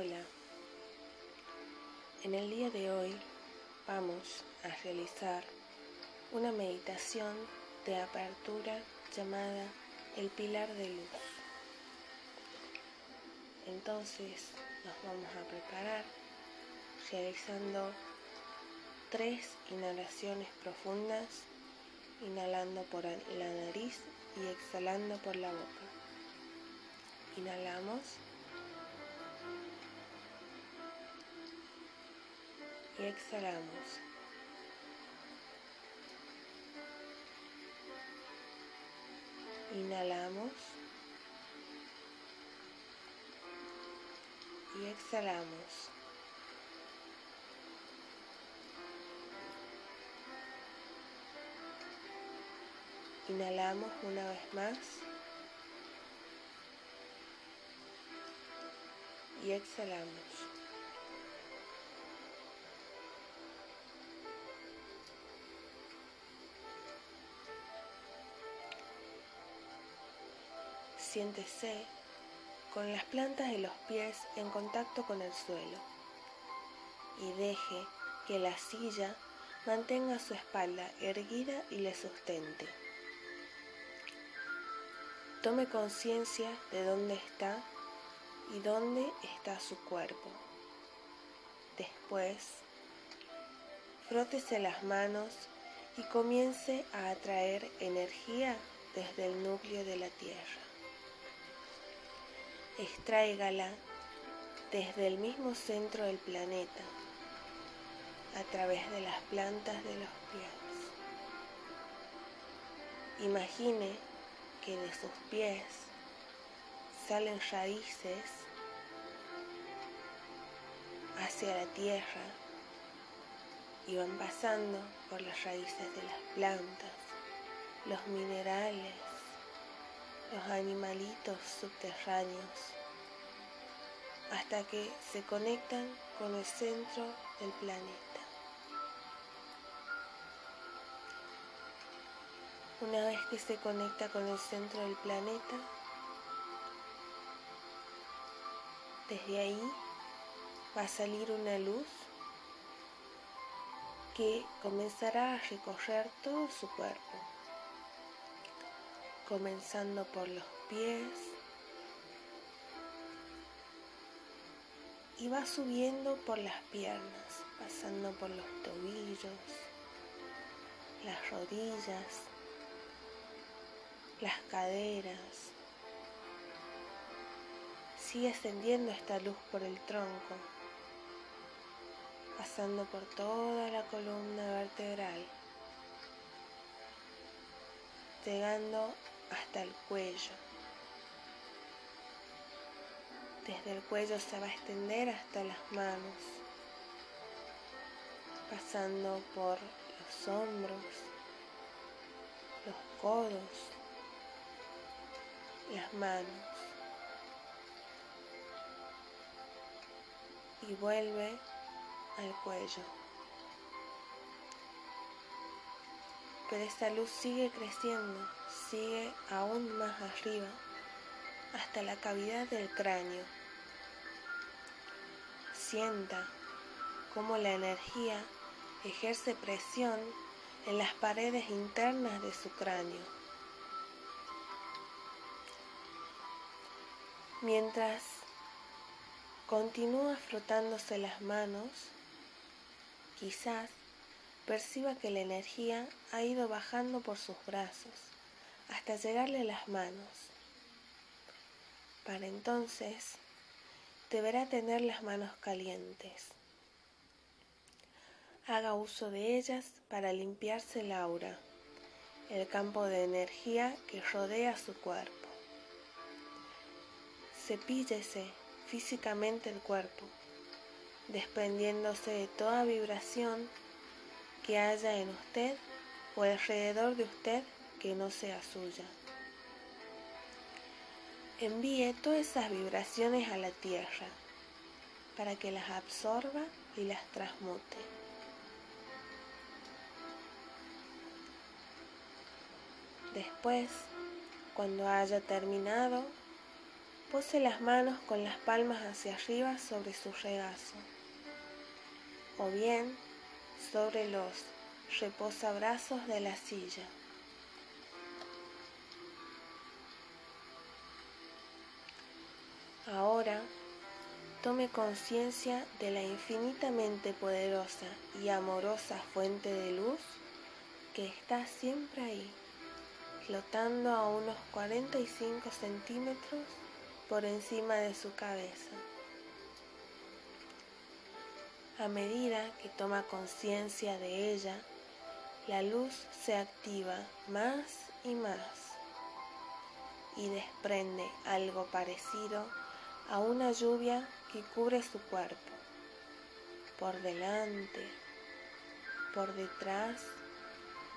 Hola, en el día de hoy vamos a realizar una meditación de apertura llamada el pilar de luz. Entonces nos vamos a preparar realizando tres inhalaciones profundas, inhalando por la nariz y exhalando por la boca. Inhalamos. Y exhalamos. Inhalamos. Y exhalamos. Inhalamos una vez más. Y exhalamos. Siéntese con las plantas de los pies en contacto con el suelo y deje que la silla mantenga su espalda erguida y le sustente. Tome conciencia de dónde está y dónde está su cuerpo. Después, frótese las manos y comience a atraer energía desde el núcleo de la Tierra. Extráigala desde el mismo centro del planeta, a través de las plantas de los pies. Imagine que de sus pies salen raíces hacia la tierra y van pasando por las raíces de las plantas, los minerales, los animalitos subterráneos, hasta que se conectan con el centro del planeta. Una vez que se conecta con el centro del planeta, desde ahí va a salir una luz que comenzará a recorrer todo su cuerpo, comenzando por los pies y va subiendo por las piernas, pasando por los tobillos, las rodillas, las caderas. Sigue ascendiendo esta luz por el tronco, pasando por toda la columna vertebral, llegando hasta el cuello. Desde el cuello se va a extender hasta las manos, pasando por los hombros, los codos, las manos y vuelve al cuello. Pero esta luz sigue creciendo, sigue aún más arriba, hasta la cavidad del cráneo. Sienta cómo la energía ejerce presión en las paredes internas de su cráneo. Mientras continúa frotándose las manos, quizás perciba que la energía ha ido bajando por sus brazos hasta llegarle a las manos. Para entonces, deberá tener las manos calientes. Haga uso de ellas para limpiarse el aura, el campo de energía que rodea su cuerpo. Cepíllese físicamente el cuerpo, desprendiéndose de toda vibración que haya en usted o alrededor de usted que no sea suya. Envíe todas esas vibraciones a la tierra para que las absorba y las transmute. Después, cuando haya terminado, Pose las manos con las palmas hacia arriba sobre su regazo o bien sobre los reposabrazos de la silla. Ahora tome conciencia de la infinitamente poderosa y amorosa fuente de luz que está siempre ahí, flotando a unos 45 centímetros por encima de su cabeza. A medida que toma conciencia de ella, la luz se activa más y más y desprende algo parecido a una lluvia que cubre su cuerpo, por delante, por detrás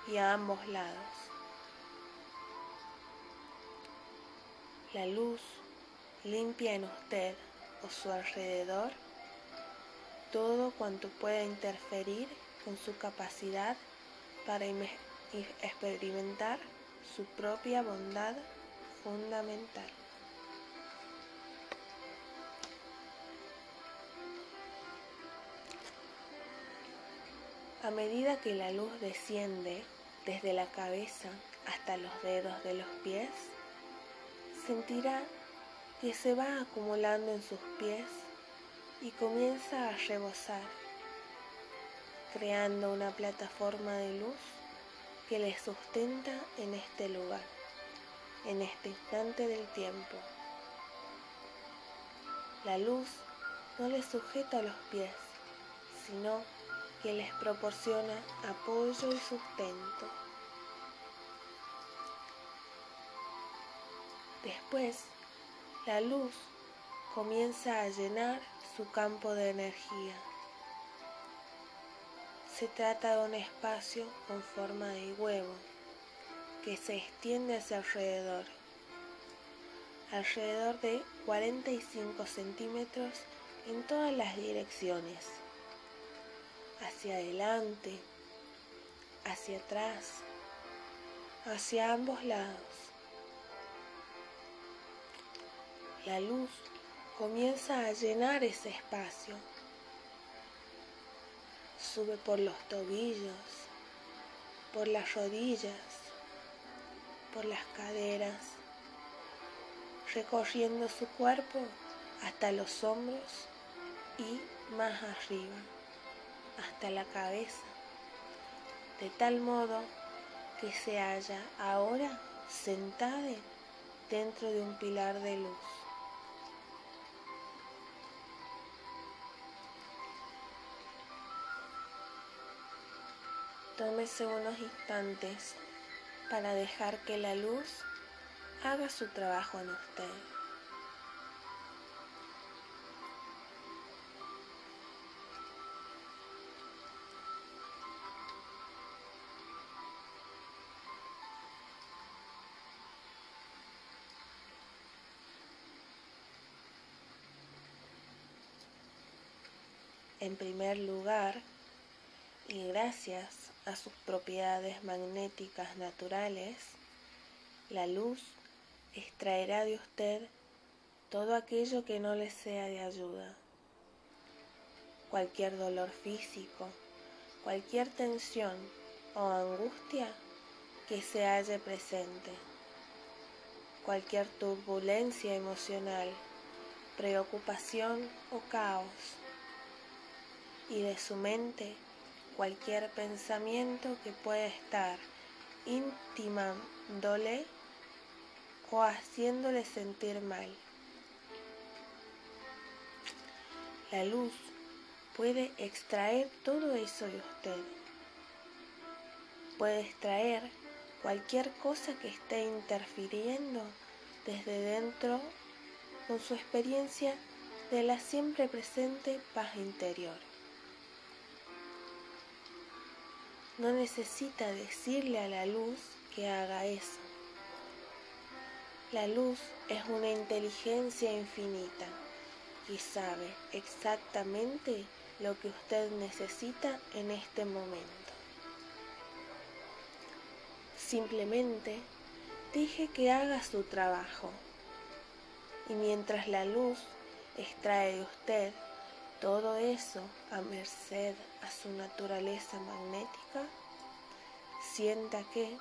y a ambos lados. La luz limpia en usted o su alrededor todo cuanto pueda interferir con su capacidad para experimentar su propia bondad fundamental. A medida que la luz desciende desde la cabeza hasta los dedos de los pies, sentirá que se va acumulando en sus pies y comienza a rebosar, creando una plataforma de luz que le sustenta en este lugar, en este instante del tiempo. La luz no le sujeta los pies, sino que les proporciona apoyo y sustento. Después, la luz comienza a llenar su campo de energía. Se trata de un espacio con forma de huevo que se extiende hacia alrededor, alrededor de 45 centímetros en todas las direcciones, hacia adelante, hacia atrás, hacia ambos lados. la luz comienza a llenar ese espacio. Sube por los tobillos, por las rodillas, por las caderas, recorriendo su cuerpo hasta los hombros y más arriba, hasta la cabeza, de tal modo que se halla ahora sentada dentro de un pilar de luz. Tómese unos instantes para dejar que la luz haga su trabajo en usted. En primer lugar, y gracias a sus propiedades magnéticas naturales, la luz extraerá de usted todo aquello que no le sea de ayuda. Cualquier dolor físico, cualquier tensión o angustia que se halle presente, cualquier turbulencia emocional, preocupación o caos, y de su mente cualquier pensamiento que pueda estar intimándole o haciéndole sentir mal. La luz puede extraer todo eso de usted. Puede extraer cualquier cosa que esté interfiriendo desde dentro con su experiencia de la siempre presente paz interior. No necesita decirle a la luz que haga eso. La luz es una inteligencia infinita y sabe exactamente lo que usted necesita en este momento. Simplemente deje que haga su trabajo. Y mientras la luz extrae de usted todo eso a merced a su naturaleza magnética, sienta que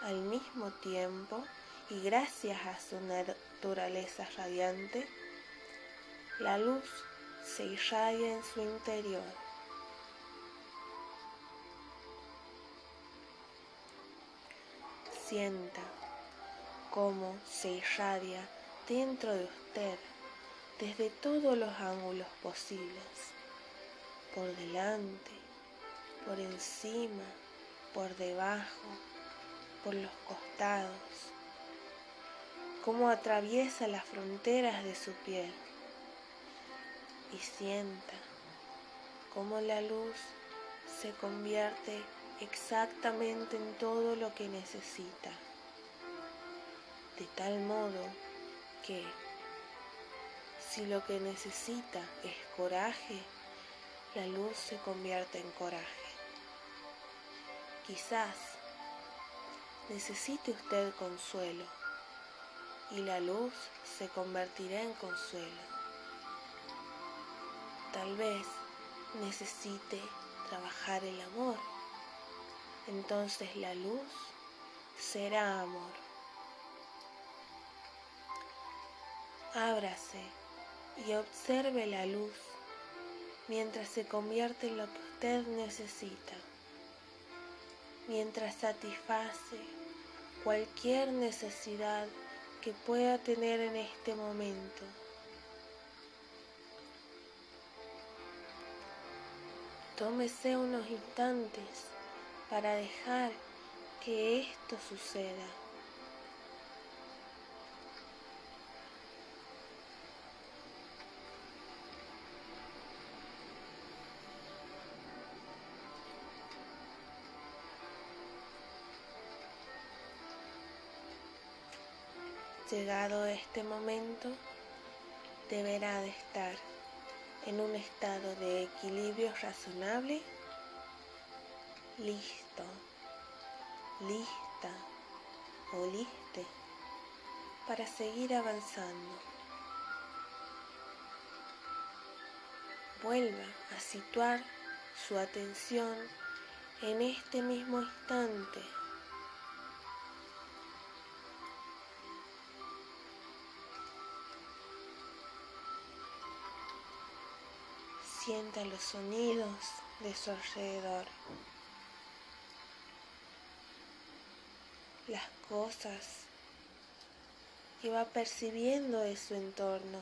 al mismo tiempo y gracias a su naturaleza radiante, la luz se irradia en su interior. Sienta cómo se irradia dentro de usted desde todos los ángulos posibles, por delante, por encima, por debajo, por los costados, cómo atraviesa las fronteras de su piel. Y sienta cómo la luz se convierte exactamente en todo lo que necesita, de tal modo que si lo que necesita es coraje, la luz se convierte en coraje. Quizás necesite usted consuelo y la luz se convertirá en consuelo. Tal vez necesite trabajar el amor, entonces la luz será amor. Ábrase y observe la luz mientras se convierte en lo que usted necesita, mientras satisface cualquier necesidad que pueda tener en este momento. Tómese unos instantes para dejar que esto suceda. Llegado este momento, deberá de estar en un estado de equilibrio razonable, listo, lista o liste para seguir avanzando. Vuelva a situar su atención en este mismo instante. Sienta los sonidos de su alrededor, las cosas que va percibiendo de su entorno.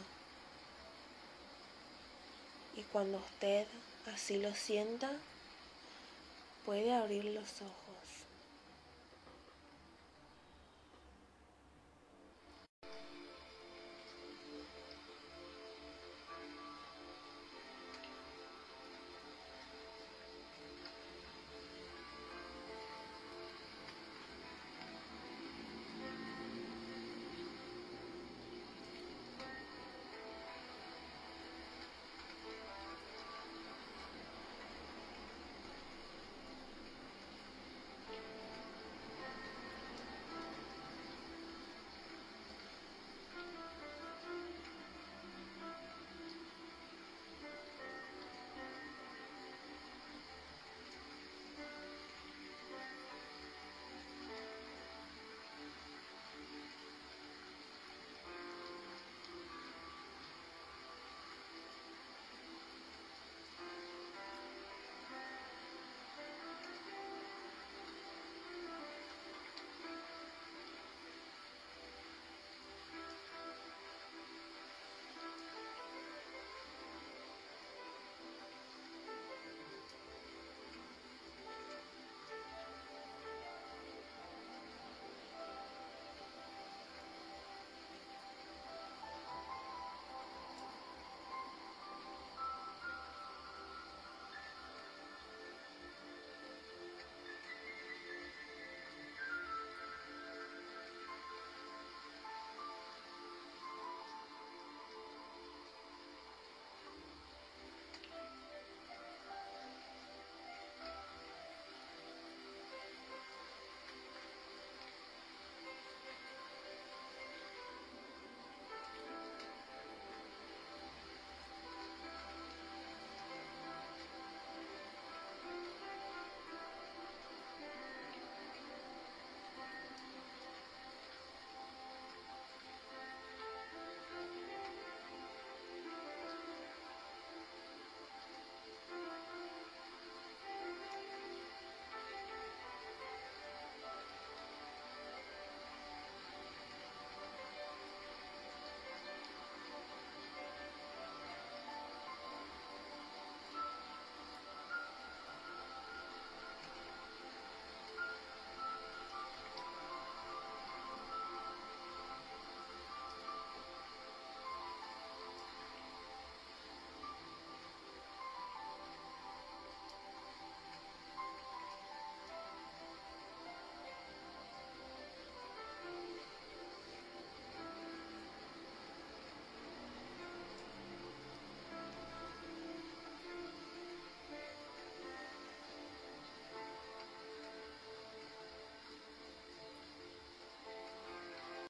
Y cuando usted así lo sienta, puede abrir los ojos.